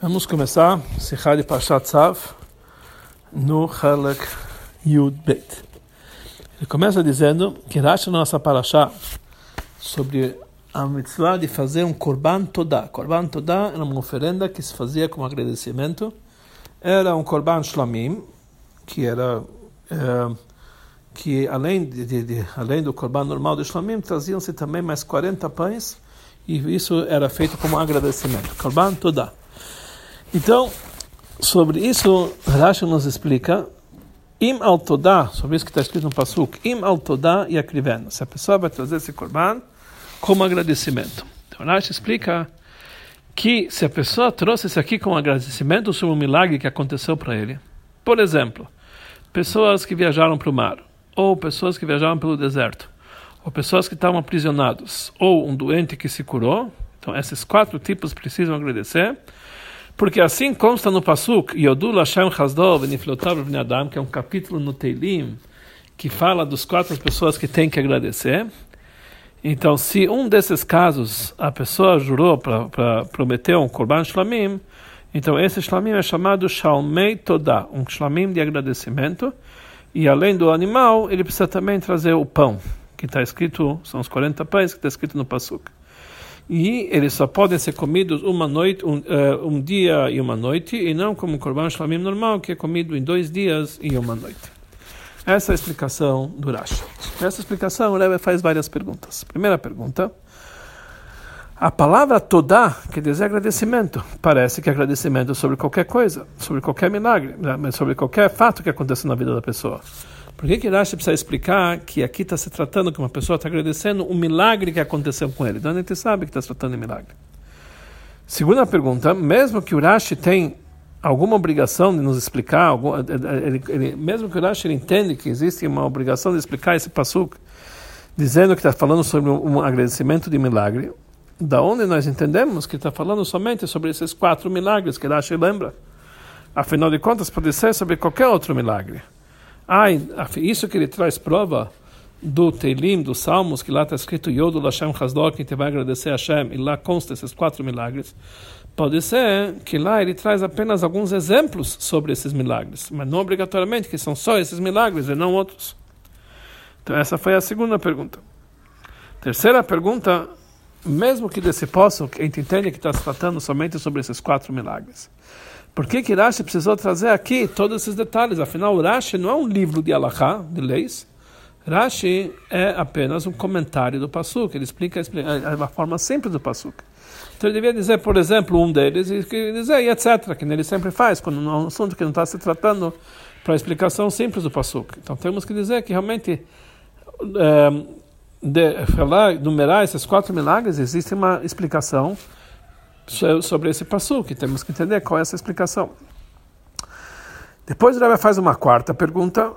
Vamos começar Sichá de Pashat Tzav no Halak Yud Bet. Ele começa dizendo que Rashi na nossa Parashá sobre a mitzvah de fazer um Korban Todá. Korban Todá era uma oferenda que se fazia como agradecimento. Era um Korban Shlamim, que era é, que além de, de, de, além do Korban normal do Shlamim, traziam-se também mais 40 pães e isso era feito como agradecimento. Korban Todá. Então, sobre isso, Rashi nos explica Im al Todá, sobre isso que está escrito no Pasuk, Im al Todá e akrivena. Se a pessoa vai trazer esse korban como agradecimento. Então, Rashi explica que se a pessoa trouxe isso aqui como agradecimento sobre um milagre que aconteceu para ele, por exemplo, pessoas que viajaram para o mar, ou pessoas que viajaram pelo deserto, ou pessoas que estavam aprisionados, ou um doente que se curou, então esses quatro tipos precisam agradecer. Porque assim consta no Pasuk, Yodul Hashem Chazdov Niflotav Adam, que é um capítulo no Teilim, que fala dos quatro pessoas que têm que agradecer. Então, se um desses casos a pessoa jurou para prometer um Korban Shlamim, então esse Shlamim é chamado Shalmei Todah, um Shlamim de agradecimento. E além do animal, ele precisa também trazer o pão, que está escrito, são os 40 pães que está escrito no Pasuk e eles só podem ser comidos uma noite, um, uh, um dia e uma noite, e não como o Korban Shlamim normal, que é comido em dois dias e uma noite. Essa é a explicação do Rashi. Nessa explicação, o Rebbe faz várias perguntas. Primeira pergunta. A palavra toda, que diz agradecimento, parece que é agradecimento sobre qualquer coisa, sobre qualquer milagre, né, sobre qualquer fato que aconteceu na vida da pessoa. Por que que Rashi precisa explicar que aqui está se tratando que uma pessoa está agradecendo um milagre que aconteceu com ele? Então a gente sabe que está se tratando de milagre. Segunda pergunta, mesmo que o Rashi tem alguma obrigação de nos explicar, algum, ele, ele, mesmo que o Rashi entende que existe uma obrigação de explicar esse pasuk, dizendo que está falando sobre um agradecimento de milagre, da onde nós entendemos que está falando somente sobre esses quatro milagres que Rashi lembra? Afinal de contas, pode ser sobre qualquer outro milagre. Ah, isso que ele traz prova do Teilim, dos Salmos, que lá está escrito Yodu Lashem Hazdor, que te vai agradecer a Hashem, e lá consta esses quatro milagres. Pode ser que lá ele traz apenas alguns exemplos sobre esses milagres, mas não obrigatoriamente que são só esses milagres e não outros. Então essa foi a segunda pergunta. Terceira pergunta, mesmo que desse poço, a gente entende que está se tratando somente sobre esses quatro milagres. Por que que precisou trazer aqui todos esses detalhes? Afinal, Rashi não é um livro de Alahá, de leis. Rashi é apenas um comentário do Pasuk. Ele explica, explica uma forma simples do Pasuk. Então ele devia dizer, por exemplo, um deles, e dizer, etc., que ele sempre faz, quando é um assunto que não está se tratando para a explicação simples do Pasuk. Então temos que dizer que realmente, é, de, falar, numerar esses quatro milagres, existe uma explicação sobre esse que temos que entender qual é essa explicação. Depois o Rebbe faz uma quarta pergunta. O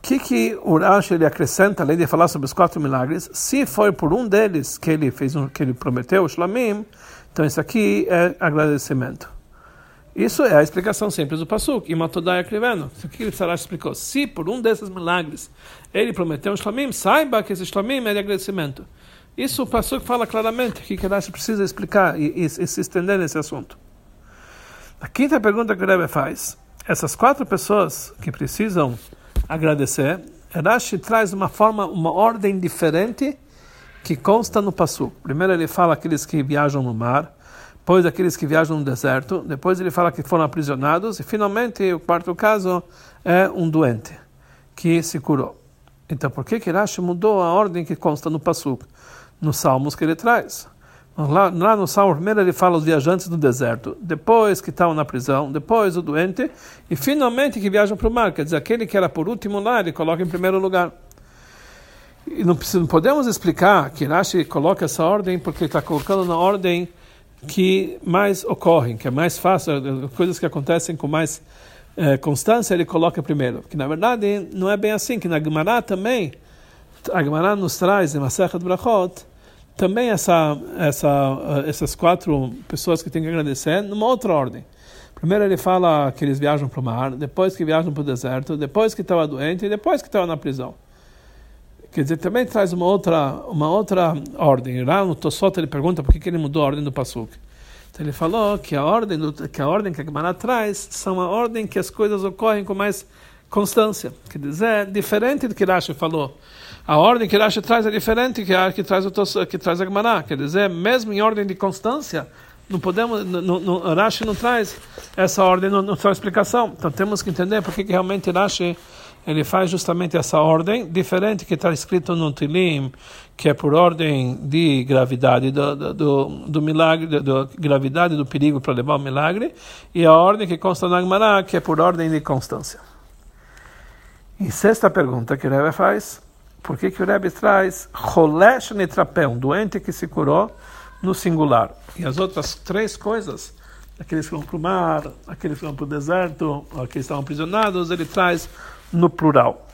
que, que o Rashi ele acrescenta, além de falar sobre os quatro milagres? Se foi por um deles que ele fez um, que ele prometeu, o Shlamim, então isso aqui é agradecimento. Isso é a explicação simples do Pasuk. E Matodai escrevendo. Isso aqui o Rashi explicou. Se por um desses milagres ele prometeu um Shlamim, saiba que esse Shlamim é de agradecimento. Isso o pastor fala claramente que Kadash precisa explicar e, e, e, se estender nesse assunto. A quinta pergunta que o Rebbe faz, essas quatro pessoas que precisam agradecer, Rashi traz uma forma, uma ordem diferente que consta no Passu. Primeiro ele fala aqueles que viajam no mar, depois aqueles que viajam no deserto, depois ele fala que foram aprisionados e finalmente o quarto caso é um doente que se curou. Então por que que Rashi mudou a ordem que consta no Passu? Nos salmos que ele traz. Lá, lá no salmo primeiro ele fala os viajantes do deserto, depois que estavam na prisão, depois o doente e finalmente que viajam para o mar. Quer dizer, aquele que era por último lá, ele coloca em primeiro lugar. E não, não podemos explicar que Rashi coloca essa ordem porque ele está colocando na ordem que mais ocorrem, que é mais fácil, coisas que acontecem com mais eh, constância, ele coloca primeiro. Que na verdade não é bem assim, que na Gemara também, a Gemara nos traz em Masechet Brachot, também essa, essa, essas quatro pessoas que tem que agradecer numa outra ordem. Primeiro ele fala que eles viajam para o mar, depois que viajam para o deserto, depois que estava doente e depois que estava na prisão. Quer dizer, também traz uma outra, uma outra ordem. Lá no Tosot ele pergunta por que, que ele mudou a ordem do Pasuk. Então ele falou que a ordem do, que a ordem que a Gemara traz são a ordem que as coisas ocorrem com mais constância. Quer dizer, é diferente do que Rashi falou. A ordem que Rashi traz é diferente que a que traz o que traz a Gemara. Quer dizer, mesmo em ordem de constância, não podemos, no, Rashi não traz essa ordem, não, não traz explicação. Então temos que entender por que realmente Rashi ele faz justamente essa ordem, diferente que está escrito no Tilim, que é por ordem de gravidade do, do, do milagre, da gravidade do perigo para levar o milagre, e a ordem que consta na Gemara, que é por ordem de constância. E sexta pergunta que o Rebbe faz, por que, que o Rebbe traz Cholesh Nitrapé, um doente que se curou no singular? E as outras três coisas, aqueles que vão para o mar, aqueles que vão para o deserto, aqueles que estão aprisionados, ele traz no plural.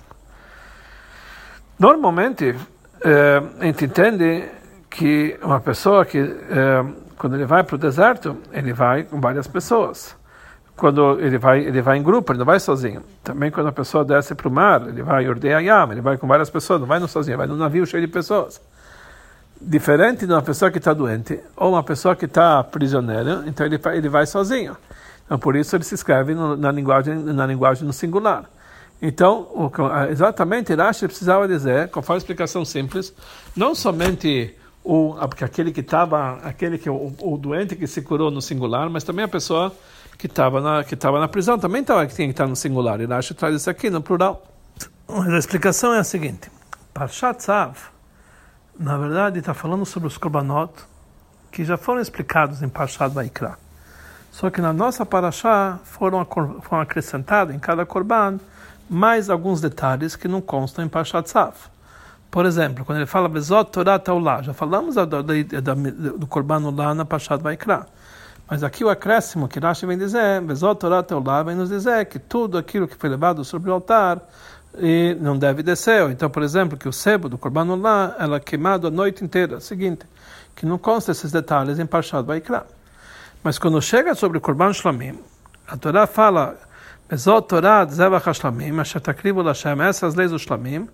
Normalmente, eh, a gente entende que uma pessoa que, eh, quando ele vai para o deserto, ele vai com várias pessoas quando ele vai ele vai em grupo, ele não vai sozinho. Também quando a pessoa desce para o mar, ele vai ordeia yama, ele vai com várias pessoas, não vai no sozinho, vai num navio cheio de pessoas. Diferente de uma pessoa que está doente ou uma pessoa que está prisioneira, então ele ele vai sozinho. Então por isso ele se escreve no, na linguagem na linguagem no singular. Então, o, exatamente, Rashi precisava dizer, conforme a explicação simples, não somente o aquele que estava, aquele que o, o doente que se curou no singular, mas também a pessoa que estava na que estava na prisão também tava, que tinha que estar no singular. E Rashi traz isso aqui no plural. Mas a explicação é a seguinte: Parshat Tzav, na verdade, está falando sobre os korbanot que já foram explicados em Parshat Vaikra. Só que na nossa Parashá foram, foram acrescentados em cada korban mais alguns detalhes que não constam em Parshat Tzav. Por exemplo, quando ele fala Bezot Torah Taulah, já falamos do, korban lá na Parshat Vaikra. Mas aqui o acréscimo que Rashi vem dizer, Bezot Torah Teolá, vem nos dizer que tudo aquilo que foi levado sobre o altar e não deve descer. Então, por exemplo, que o sebo do Korban lá ela é queimado a noite inteira. Seguinte, que não consta esses detalhes em Parshat Vaikra. Mas quando chega sobre o Korban Shlamim, a Torá fala Bezot Torah Zevach Shlamim, Asher Takribu Lashem, essas leis do Shlamim,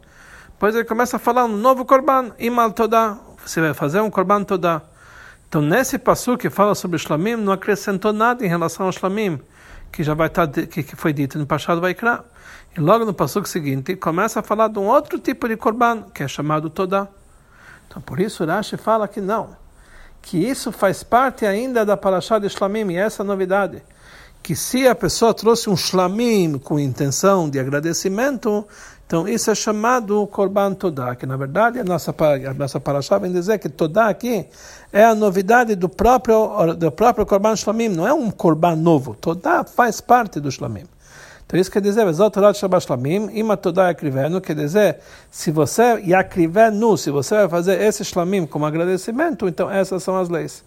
depois ele começa a falar um novo Korban, Imal Todá, você vai fazer um Korban Todá. Então, nesse passo que fala sobre Shlamim, não acrescentou nada em relação ao Shlamim, que já vai estar, tá que, que foi dito no Pachado Vaikra. E logo no passo seguinte, começa a falar de um outro tipo de korban, que é chamado Todá. Então, por isso, Rashi fala que não, que isso faz parte ainda da Parashá de Shlamim, e essa é a novidade que se a pessoa trouxe um shlamim com intenção de agradecimento, então isso é chamado Korban Todá, que na verdade a nossa, a nossa paraxá vem dizer que Todá aqui é a novidade do próprio, do próprio Korban Shlamim, não é um Korban novo. Todá faz parte do Shlamim. Então isso quer dizer, Ima Todá Yakrivenu, quer dizer, se você Yakrivenu, se você vai fazer esse Shlamim como agradecimento, então essas são as leis.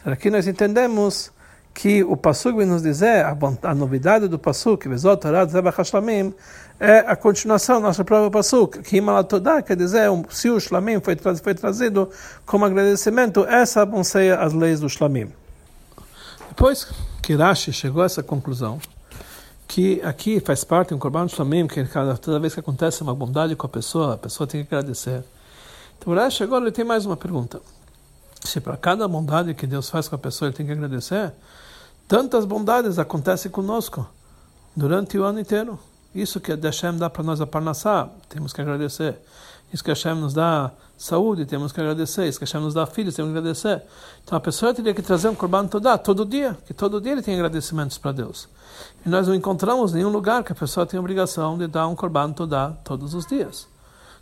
Então aqui nós entendemos que o Pasuk vem nos dizer, a, a novidade do Hashlamim, é a continuação do nosso próprio Pasuk, que Imalatodá, quer dizer, se o Shlamim foi, foi trazido como agradecimento, essas vão ser as leis do Shlamim. Depois que Rashi chegou a essa conclusão, que aqui faz parte um Korban Shlamim, que cada, toda vez que acontece uma bondade com a pessoa, a pessoa tem que agradecer. Então Rashi agora ele tem mais uma pergunta. Se para cada bondade que Deus faz com a pessoa ele tem que agradecer, Tantas bondades acontecem conosco durante o ano inteiro. Isso que Hashem dá para nós a Parnassá, temos que agradecer. Isso que Hashem nos dá saúde, temos que agradecer. Isso que Hashem nos dá filhos, temos que agradecer. Então a pessoa teria que trazer um Korban Todá todo dia, que todo dia ele tem agradecimentos para Deus. E nós não encontramos nenhum lugar que a pessoa tem a obrigação de dar um Korban Todá todos os dias.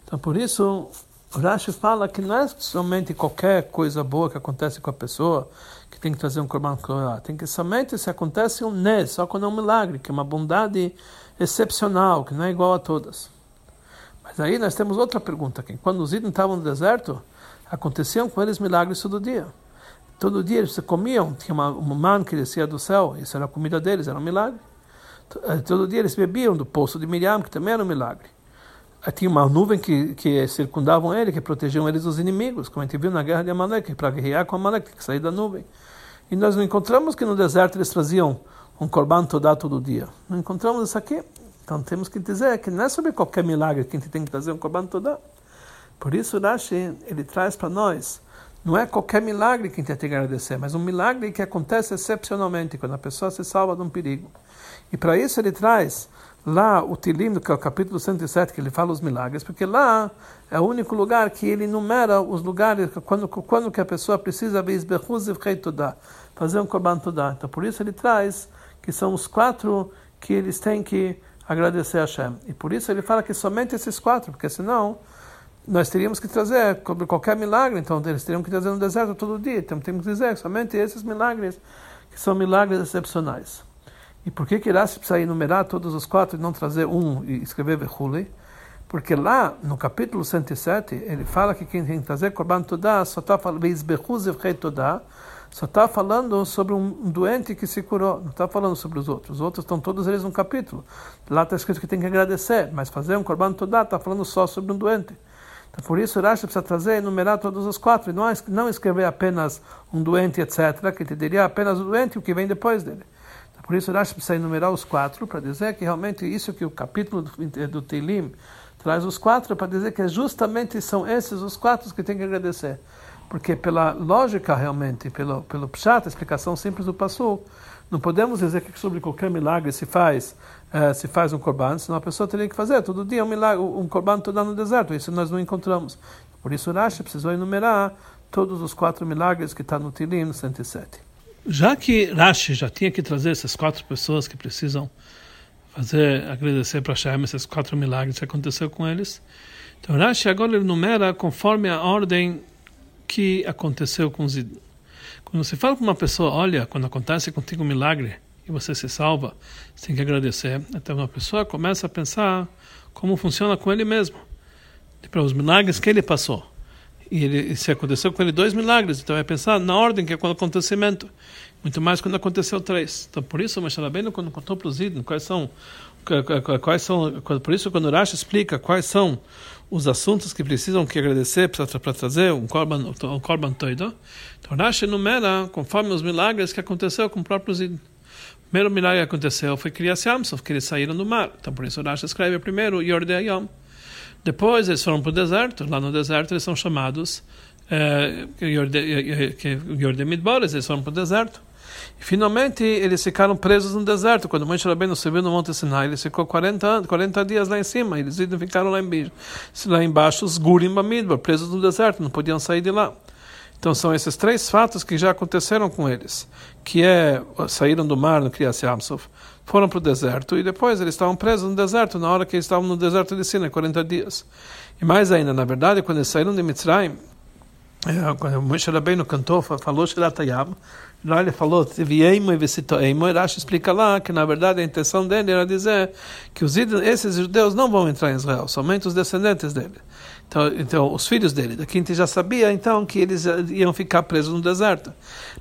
Então por isso, o Rashi fala que não é somente qualquer coisa boa que acontece com a pessoa, que tem que trazer um Korban Korah. Tem que somente se acontece um Nes, só quando é um milagre, que é uma bondade excepcional, que não é igual a todas. Mas aí nós temos outra pergunta aqui. Quando os itens estavam no deserto, aconteciam com eles milagres todo dia. Todo dia eles comiam, tinha uma, uma man que descia do céu, isso era a comida deles, era um milagre. Eh, todo dia eles bebiam do poço de Miriam, que também era um milagre. Tinha uma nuvem que, que circundavam ele, que protegiam eles dos inimigos, como a gente viu na guerra de Amaleque, para guerrear com Amaleque, que sair da nuvem. E nós não encontramos que no deserto eles traziam um corban todá todo dia. Não encontramos isso aqui. Então temos que dizer que não é sobre qualquer milagre que a gente tem que trazer um corban todá. Por isso Rashi, ele traz para nós não é qualquer milagre que a gente tem que agradecer, mas um milagre que acontece excepcionalmente, quando a pessoa se salva de um perigo. E para isso ele traz lá o Tilim, que é o capítulo 107, que ele fala os milagres, porque lá é o único lugar que ele enumera os lugares quando, quando que a pessoa precisa fazer um korban tudá. Então por isso ele traz que são os quatro que eles têm que agradecer a Hashem. E por isso ele fala que somente esses quatro, porque senão nós teríamos que trazer qualquer milagre, então eles teriam que trazer no deserto todo dia. Então temos que dizer somente esses milagres que são milagres excepcionais. E por que que Rashi precisa enumerar todos os quatro e não trazer um e escrever Vehuli? Porque lá no capítulo 107 ele fala que quem tem que trazer Korban Todá só está falando só está falando sobre um doente que se curou, não está falando sobre os outros. Os outros estão todos eles no capítulo. Lá está escrito que tem que agradecer, mas fazer um Korban Todá está falando só sobre um doente. Então, por isso, Rashi precisa trazer e enumerar todos os quatro, e não, escrever apenas um doente, etc., que entenderia apenas o doente e o que vem depois dele. Por isso, Rashi precisa enumerar os quatro para dizer que realmente isso que o capítulo do, do Teilim traz os quatro para dizer que justamente são esses os quatro que tem que agradecer. Porque pela lógica realmente, pelo, pelo pshat, a explicação simples do passo, não podemos dizer que sobre qualquer milagre se faz uh, se faz um korban, senão a pessoa teria que fazer todo dia um milagre, um korban todo no deserto. Isso nós não encontramos. Por isso Rashi precisou enumerar todos os quatro milagres que está no Tilim 107. Já que Rashi já tinha que trazer essas quatro pessoas que precisam fazer, agradecer para Hashem esses quatro milagres que aconteceu com eles, então Rashi agora ele numera conforme a ordem que aconteceu com os Quando você fala com uma pessoa, olha, quando acontece contigo um milagre e você se salva, você tem que agradecer. Então uma pessoa começa a pensar como funciona com ele mesmo, para os milagres que ele passou e, ele, se aconteceu com ele dois milagres, então vai pensar na ordem que é quando acontecimento, muito mais quando aconteceu três. Então por isso o Moshe Rabbeinu quando contou para os ídolos quais são quais são por isso quando Rashi explica quais são os assuntos que precisam que agradecer para, trazer um korban um korban toido, então Rashi enumera conforme os milagres que aconteceu com os próprios ídolos. O primeiro milagre que aconteceu foi Kriyas Yamsov, que eles saíram do mar. Então por isso Rashi escreve primeiro Yordei Yom. Depois eles foram para o deserto. Lá no deserto eles são chamados é, Yordem Midbares, eles foram para o deserto. E finalmente eles ficaram presos no deserto. Quando Moshe Rabbeinu subiu no Monte Sinai, ele ficou 40, 40 dias lá em cima. Eles ficaram lá embaixo, lá embaixo os Gurim Bamidbar, presos no deserto, não podiam sair de lá. Então são esses três fatos que já aconteceram com eles, que é saíram do mar no Kriyas Yamsov, foram para o deserto e depois eles estavam presos no deserto na hora que eles estavam no deserto de Sinai, 40 dias. E mais ainda, na verdade, quando eles saíram de Mitzrayim, é, quando Moshe Rabbeinu cantou, falou Shiratayam, lá ele falou, Rashi explica lá que na verdade a intenção dele era dizer que os, esses judeus não vão entrar em Israel, somente os descendentes dele. Então, então, os filhos dele, da quinta já sabia então que eles iam ficar presos no deserto.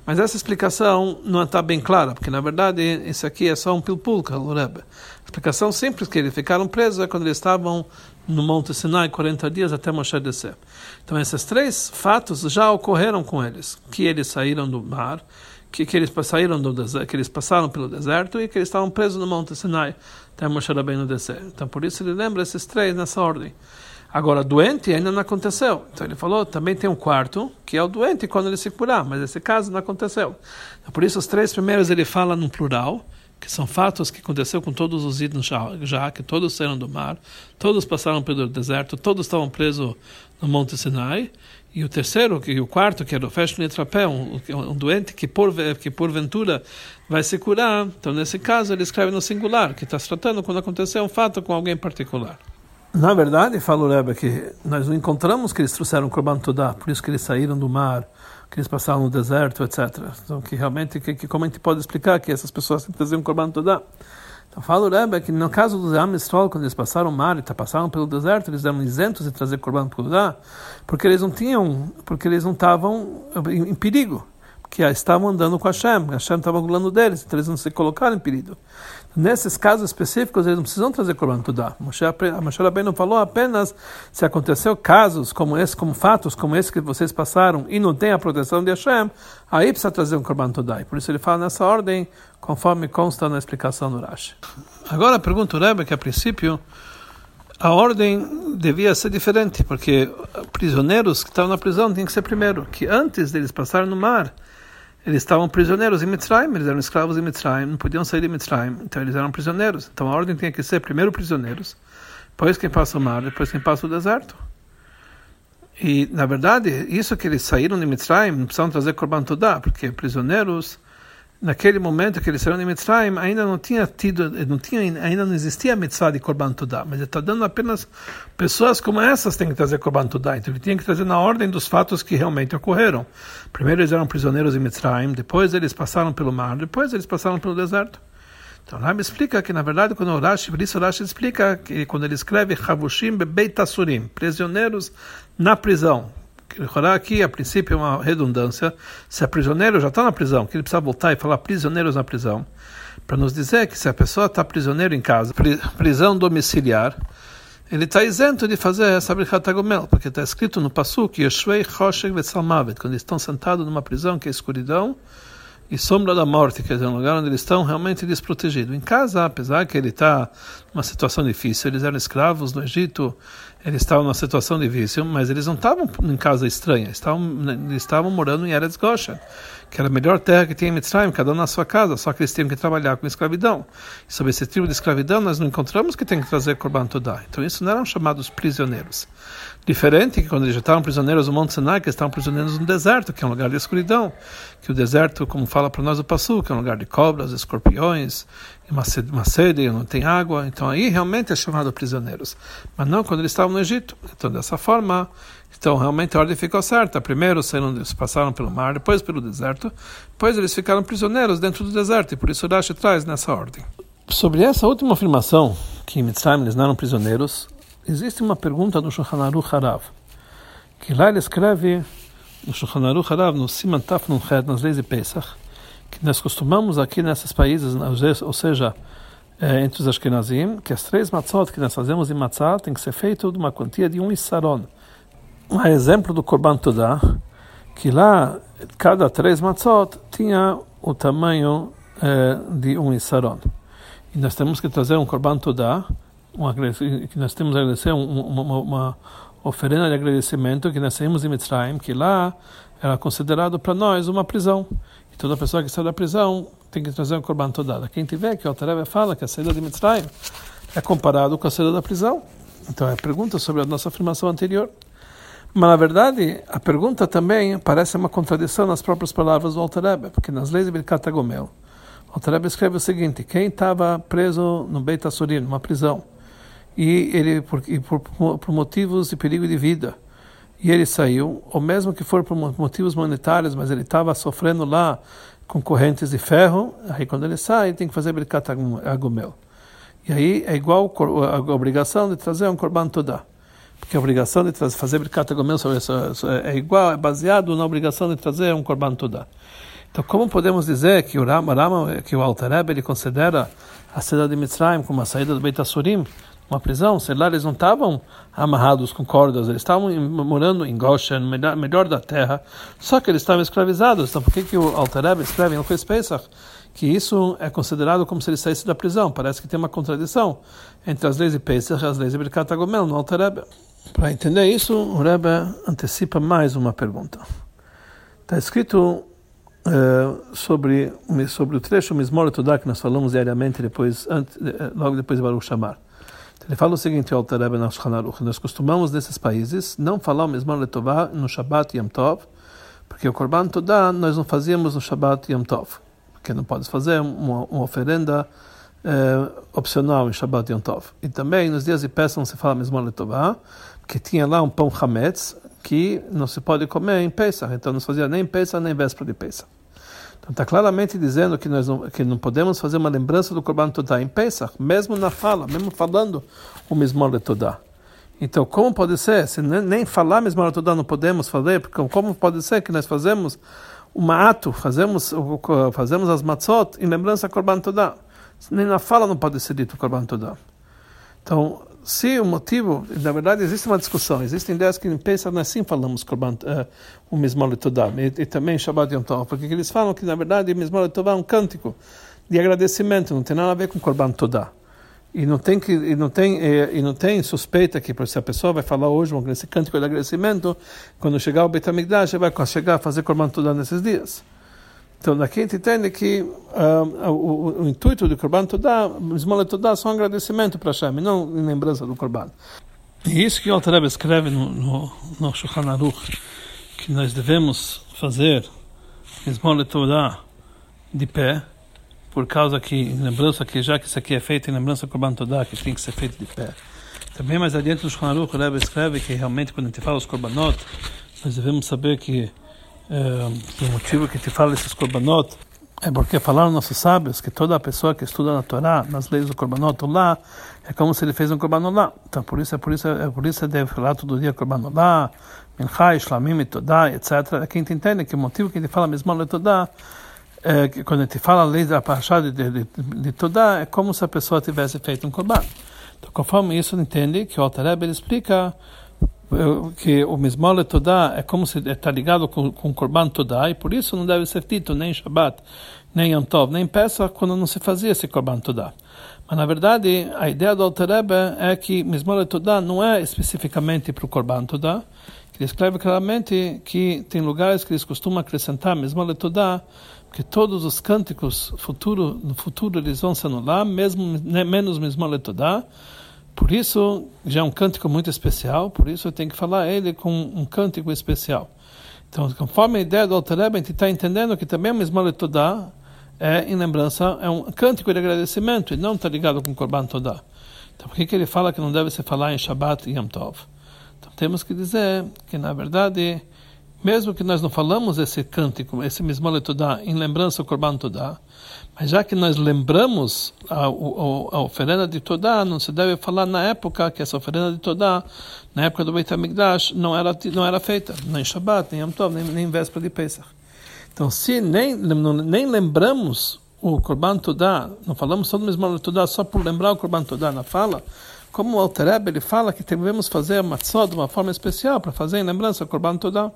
Mas essa explicação não está bem clara, porque na verdade isso aqui é só um pilpulca, Lurebe. A explicação simples que eles ficaram presos é quando eles estavam no Monte Sinai 40 dias até Moshe descer. Então esses três fatos já ocorreram com eles, que eles saíram do mar, que, que eles saíram do deserto, que eles passaram pelo deserto e que eles estavam presos no Monte Sinai até Moshe Rabbeinu descer. Então por isso ele lembra esses três nessa ordem. Agora, doente ainda não aconteceu. Então ele falou, também tem um quarto, que é o doente quando ele se curar, mas esse caso não aconteceu. Então, por isso, os três primeiros ele fala no plural, que são fatos que aconteceu com todos os ídolos já, já, que todos saíram do mar, todos passaram pelo deserto, todos estavam presos no Monte Sinai. E o terceiro, que o quarto, que era o Fesh Trapé, um, um doente que, por, que porventura vai se curar. Então, nesse caso, ele escreve no singular, que está se tratando quando aconteceu um fato com alguém particular. Na verdade, fala o Rebbe, que nós não encontramos que eles trouxeram o Korban Todá, por isso que eles saíram do mar, que eles passaram no deserto, etc. Então, que realmente, que, que, como a gente pode explicar que essas pessoas traziam Korban Todá? Então, fala o Rebbe que no caso dos Amistrol, quando eles passaram o mar e passaram pelo deserto, eles eram isentos de trazer Korban Todá, porque eles não tinham, porque eles não estavam em, em perigo que estavam andando com Hashem, Hashem estava do deles, então eles não se colocaram em perigo. Nesses casos específicos, eles não precisam trazer Korban Tudá. Moshe não falou apenas se aconteceu casos como esse, como fatos como esse que vocês passaram e não tem a proteção de Hashem, aí precisa trazer um Korban Tudá. E por isso ele fala nessa ordem, conforme consta na explicação do Rashi. Agora pergunta o Rebbe que a princípio a ordem devia ser diferente, porque prisioneiros que estavam na prisão tinham que ser primeiro, que antes deles passarem no mar, eles estavam prisioneiros em Mitzrayim, eles eram escravos em Mitzrayim, não podiam sair de Mitzrayim, então eles eram prisioneiros. Então a ordem tinha que ser primeiro prisioneiros, depois quem passa o mar, depois quem passa o deserto. E, na verdade, isso que eles saíram de Mitzrayim, não precisavam trazer Korban Todá, porque prisioneiros naquele momento que eles saíram de Mitzrayim, ainda não tinha tido, não tinha, ainda não existia a mitzvah de Korban Tudá, mas ele está dando apenas pessoas como essas têm que trazer Korban Tudá, então ele tinha que trazer na ordem dos fatos que realmente ocorreram. Primeiro eles eram prisioneiros em Mitzrayim, depois eles passaram pelo mar, depois eles passaram pelo deserto. Então Rabi explica que, na verdade, quando Rashi, por isso Rashi explica que quando ele escreve Chavushim Bebeitasurim, prisioneiros na prisão, que aqui a princípio é uma redundância. Se é prisioneiro já está na prisão, que ele precisa voltar e falar prisioneiros na prisão, para nos dizer que se a pessoa está prisioneiro em casa, prisão domiciliar, ele está isento de fazer essa brichatagomel, porque está escrito no Passuk, Yeshvei Choshek Vetsalmavet, quando eles estão sentados numa prisão que é escuridão, e sombra da morte, quer dizer, um lugar onde eles estão realmente desprotegidos. Em casa, apesar que ele está numa situação difícil, eles eram escravos no Egito, eles estavam numa situação difícil, mas eles não estavam em casa estranha, estavam, eles estavam morando em Eretz Goshen, que era a melhor terra que tinha em Mitzrayim, cada um na sua casa, só que eles tinham que trabalhar com escravidão. E sobre esse tipo de escravidão, nós não encontramos que tem que trazer Korban Todá. Então isso não eram chamados prisioneiros. Diferente que quando eles já estavam prisioneiros no Monte Sinai, que eles estavam prisioneiros no deserto, que é um lugar de escuridão, que o deserto, como fala para nós o Passu, que é um lugar de cobras, escorpiões, uma sede, uma sede, não tem água, então aí realmente é chamado prisioneiros. Mas não quando eles estavam no Egito. Então dessa forma, então realmente a ordem ficou certa. Primeiro saíram, passaram pelo mar, depois pelo deserto, depois eles ficaram prisioneiros dentro do deserto, e por isso Rashi traz nessa ordem. Sobre essa última afirmação, que em Mitzrayim eles não eram prisioneiros, existe uma pergunta do Shulchan Aruch Harav, que lá ele escreve no Shulchan Aruch Harav, no Siman Taf Nunchet, nas leis de Pesach, que nós costumamos aqui nesses países, ou seja, é, entre os Ashkenazim, que as três matzot que nós fazemos em matzah tem que ser feito de uma quantia de um isaron. Um exemplo do Korban Todá, que lá cada três matzot tinha o tamanho é, de um isaron. E nós temos que trazer um Korban Todá, que nós temos que agradecer uma, uma, uma oferenda de agradecimento que nós saímos de Mitzrayim, que lá era considerado para nós uma prisão. Toda pessoa que sai da prisão tem que trazer um corban todada. Quem tiver, que o Altareva fala que a saída de Mitzrayim é comparado com a saída da prisão. Então é pergunta sobre a nossa afirmação anterior. Mas na verdade, a pergunta também parece uma contradição nas próprias palavras do Altareba, porque nas leis de Birkat Agomel, o Altareba escreve o seguinte: quem estava preso no Beit Assurim, numa prisão, e ele por, e por, por motivos de perigo de vida, e ele saiu, ou mesmo que for por motivos monetários, mas ele estava sofrendo lá com correntes de ferro, aí quando ele sai, tem que fazer Birkat Agumel. E aí é igual a obrigação de trazer um Korban Todá. Porque a obrigação de trazer, fazer Birkat é igual, é baseado na obrigação de trazer um Korban Todá. Então, como podemos dizer que o Rama, que o Altareb, ele considera a cidade de Mitzrayim como a saída do Beit Asurim, uma prisão, sei lá, eles não estavam amarrados com cordas, eles estavam morando em Goshen, melhor, melhor da terra, só que eles estavam escravizados. Então por que, que o Altareb escreve no Fez Pesach que isso é considerado como se ele saísse da prisão? Parece que tem uma contradição entre as leis de Pesach e as leis de Birkat Agomel no Altareb. Para entender isso, o Rebbe antecipa mais uma pergunta. Está escrito uh, sobre, sobre o trecho Mismor Tudá que nós falamos diariamente depois, antes, eh, logo depois de Baruch Shamar. Ele fala o seguinte, o Rebbe na nós costumamos nesses países não falar o mesmo letová no Shabbat Yom Tov, porque o Korban Todá nós não fazíamos no Shabbat Yom Tov, porque não pode fazer uma, uma oferenda eh, opcional em Shabbat Yom Tov. E também nos dias de peça não se fala mesmo letová, porque tinha lá um pão Hametz que não se pode comer em Pesach, então não se fazia nem Pesach nem véspera de Pesach. Então está claramente dizendo que nós não, que não podemos fazer uma lembrança do Korban Todá em Pesach, mesmo na fala, mesmo falando o Mismor Todá. Então, como pode ser? Se nem falar Mismor Todá não podemos fazer, porque como pode ser que nós fazemos um ato, fazemos, fazemos as matzot em lembrança do Korban Todá? Nem na fala não pode ser dito Korban Todá. Então, se o motivo, na verdade existe uma discussão, existem ideias que em Pesach nós sim falamos Korban, uh, o Mismol Todá, e, e também Shabbat Yom Tov, porque eles falam que na verdade o Mismol Todá é um cântico de agradecimento, não tem nada a ver com Korban Todá. e não tem que e não tem e, e não tem suspeita que se a pessoa vai falar hoje um cântico de agradecimento quando chegar o Betamigdash vai chegar a fazer Korban Todah nesses dias então daqui a gente entende que uh, o, o, o, intuito do Korban Todah Esmola Todah só um agradecimento para Hashem não em lembrança do Korban e isso que o Alter escreve no, no, no Shulchan Aruch que nós devemos fazer Esmola Todah de pé por causa que, lembrança que já que isso aqui é feito em lembrança do Korban Todá, que tem que ser feito de pé. Também mais adiante no Shulchan Aruch, o Rebbe escreve que realmente quando a gente fala os Korbanot, nós devemos saber que, é, que o motivo que gente fala esses Korbanot é porque falaram nossos sábios que toda pessoa que estuda na Torá, nas leis do Korbanot lá, é como se ele fez um Korbanot lá. Então por isso é por isso é por isso deve falar todo dia Korbanot lá, Minchai, Shlamim, Todá, etc. É que a gente entende que o motivo que gente fala mesmo Todá é, quando a gente fala a lei da Parashá de, de, de, de Todá, é como se a pessoa tivesse feito um korban. Então, conforme isso, entende que o Altareb explica é, que o Mismole Todá é como se está ligado com, com Korban Todá, e por isso não deve ser dito nem Shabbat, nem Yom Tov, nem Peça, quando não se fazia esse Korban Todá. Mas, na verdade, a ideia do Altareb é que Mismole Todá não é especificamente para o Korban Todá, ele escreve claramente que tem lugares que eles costumam acrescentar Mismole Todá, que todos os cânticos futuro, no futuro eles vão se anular, mesmo né, menos mesmo letodá. Por isso, já é um cântico muito especial, por isso eu tenho que falar ele com um cântico especial. Então, conforme a ideia do Altareb, a gente está entendendo que também o mesmo letodá é em lembrança, é um cântico de agradecimento, e não está ligado com Korban Todá. Então, por que, que ele fala que não deve se falar em Shabbat e Yom Tov? Então, temos que dizer que, na verdade, mesmo que nós não falamos esse cântico, esse mesmo letudá, em lembrança ao Korban Todá, mas já que nós lembramos a, a, a, oferenda de Todá, não se deve falar na época que essa oferenda de Todá, na época do Beit HaMikdash, não era, não era feita, nem Shabbat, nem Yom Tov, nem, nem véspera de Pesach. Então, se nem, nem lembramos o Korban Todá, não falamos só do mesmo Todá, só por lembrar o Korban Todá na fala, como o Altereb, ele fala que devemos fazer a matzot de uma forma especial para fazer em lembrança o Korban Todá.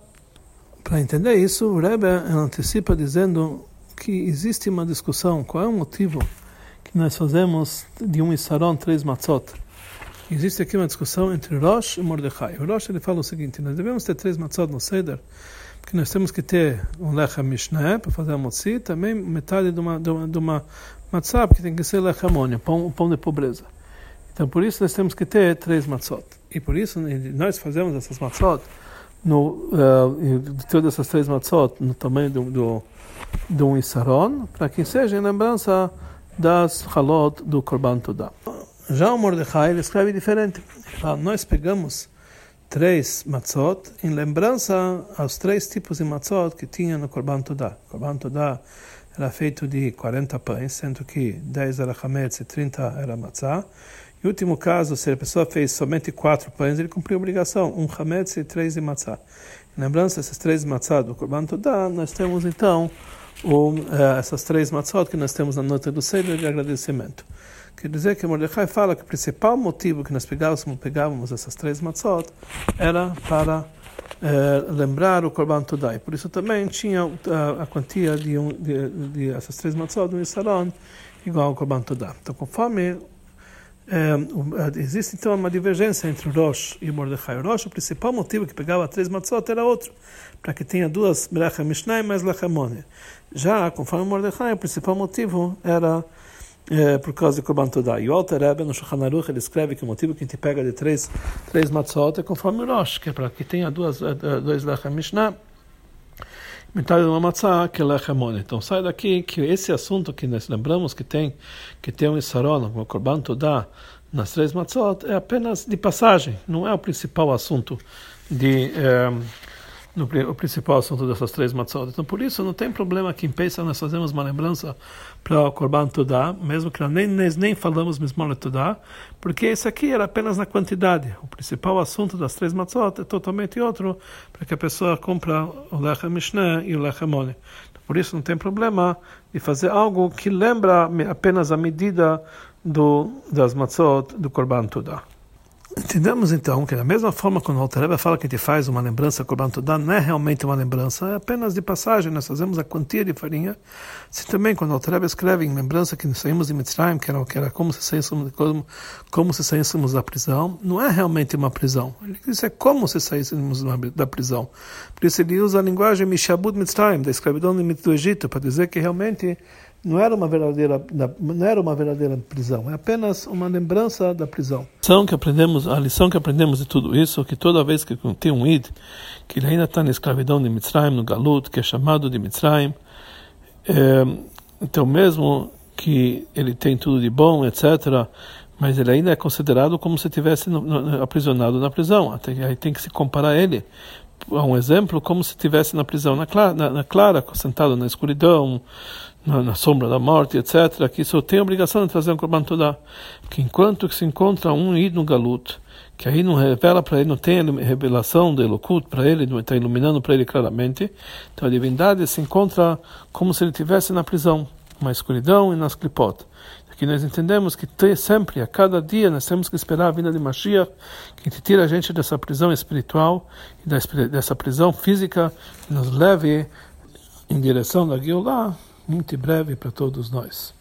Para entender isso, o Rebbe antecipa dizendo que existe uma discussão, qual é o motivo que nós fazemos de um Isaron três matzot. Existe aqui uma discussão entre Rosh e Mordecai. O Rosh ele fala o seguinte, nós devemos ter três matzot no Seder, porque nós temos que ter um lechem mishneh para fazer a motzi, também metade de uma, de uma, de uma matzah, porque tem que ser lechem amônia, pão, pão de pobreza. Então por isso nós temos que ter três matzot. E por isso nós fazemos essas matzot, no, uh, todas essas três matzot no tamanho do, do, de um isaron, para que seja em lembrança das halot do Korban Todah. Já o Mordecai escreve diferente. Nós pegamos três matzot em lembrança aos três tipos de matzot que tinha no Korban Todah. O Korban Todah era feito de 40 pães, sendo que 10 era chametz e 30 era matzah. Em último caso, se a pessoa fez somente quatro pães, ele cumpriu a obrigação, um hametz e três de matzah. Em lembrança desses três matzah do Korban Todá, nós temos então um, uh, essas três matzot que nós temos na nota do Seder de agradecimento. Quer dizer que Mordecai fala que o principal motivo que nós pegávamos, pegávamos essas três matzot era para uh, lembrar o Korban Todá. E por isso também tinha uh, a quantia de, um, de, de, essas três matzot do Isaron igual ao Korban Todá. Então, conforme é, existe então uma divergência entre Rosh e. O Rosh, o principal motivo que pegava três matzot era outro, para que tenha duas Melachem Mishnai mais Lachamone. Já, conforme o Mordecai, o principal motivo era é, por causa de Korban Todá. E o Alter Rebbe, no Shulchan Aruch, ele escreve que o motivo que a gente pega de três, três matzot é conforme Rosh, que é para que tenha duas, é, dois Lachem Mishnah que é. Então sai daqui que esse assunto que nós lembramos que tem que tem um isaron, um korban todá nas três matzot é apenas de passagem, não é o principal assunto de eh, no, o principal assunto dessas três matzot. Então, por isso, não tem problema que em Pesach nós fazemos uma lembrança para o Korban Todá, mesmo que nem, nem falamos mesmo Todá, porque isso aqui era apenas na quantidade. O principal assunto das três matzot é totalmente outro, para que a pessoa compra o Lechem Mishneh e o Lechem Mone. Por isso, não tem problema de fazer algo que lembra apenas a medida do, das matzot do Korban Todá. Entendemos então que da mesma forma quando o Altareba fala que a gente faz uma lembrança Korban Todá, não é realmente uma lembrança, é apenas de passagem, nós fazemos a quantia de farinha. Se também quando o Altareba escreve em lembrança que saímos de Mitzrayim, que era, que era como, se saíssemos, como, como se saíssemos da prisão, não é realmente uma prisão. Ele diz é como se saíssemos da prisão. Por isso ele usa a linguagem Mishabud Mitzrayim, da escravidão do Egito, para dizer que realmente não era uma verdadeira não era uma verdadeira prisão, é apenas uma lembrança da prisão. A lição que aprendemos, a lição que aprendemos de tudo isso é que toda vez que tem um id que ele ainda está na escravidão de Mitzrayim, no Galut, que é chamado de Mitzrayim, é, então mesmo que ele tem tudo de bom, etc., mas ele ainda é considerado como se tivesse aprisionado na prisão. Até aí tem que se comparar ele a um exemplo como se estivesse na prisão na clara, na, na clara, sentado na escuridão, na, na, sombra da morte, etc., que só tem a obrigação de trazer um Korban Todá. Que enquanto que se encontra um id no Galut, que aí não revela para ele, não tem revelação do Elokut para ele, não está iluminando para ele claramente, então a divindade se encontra como se ele estivesse na prisão, na escuridão e nas clipot. Aqui nós entendemos que tem, sempre, a cada dia, nós temos que esperar a vinda de Mashiach, que tira a gente dessa prisão espiritual e dessa prisão física, que nos leve em direção da Geulah, muito breve para todos nós.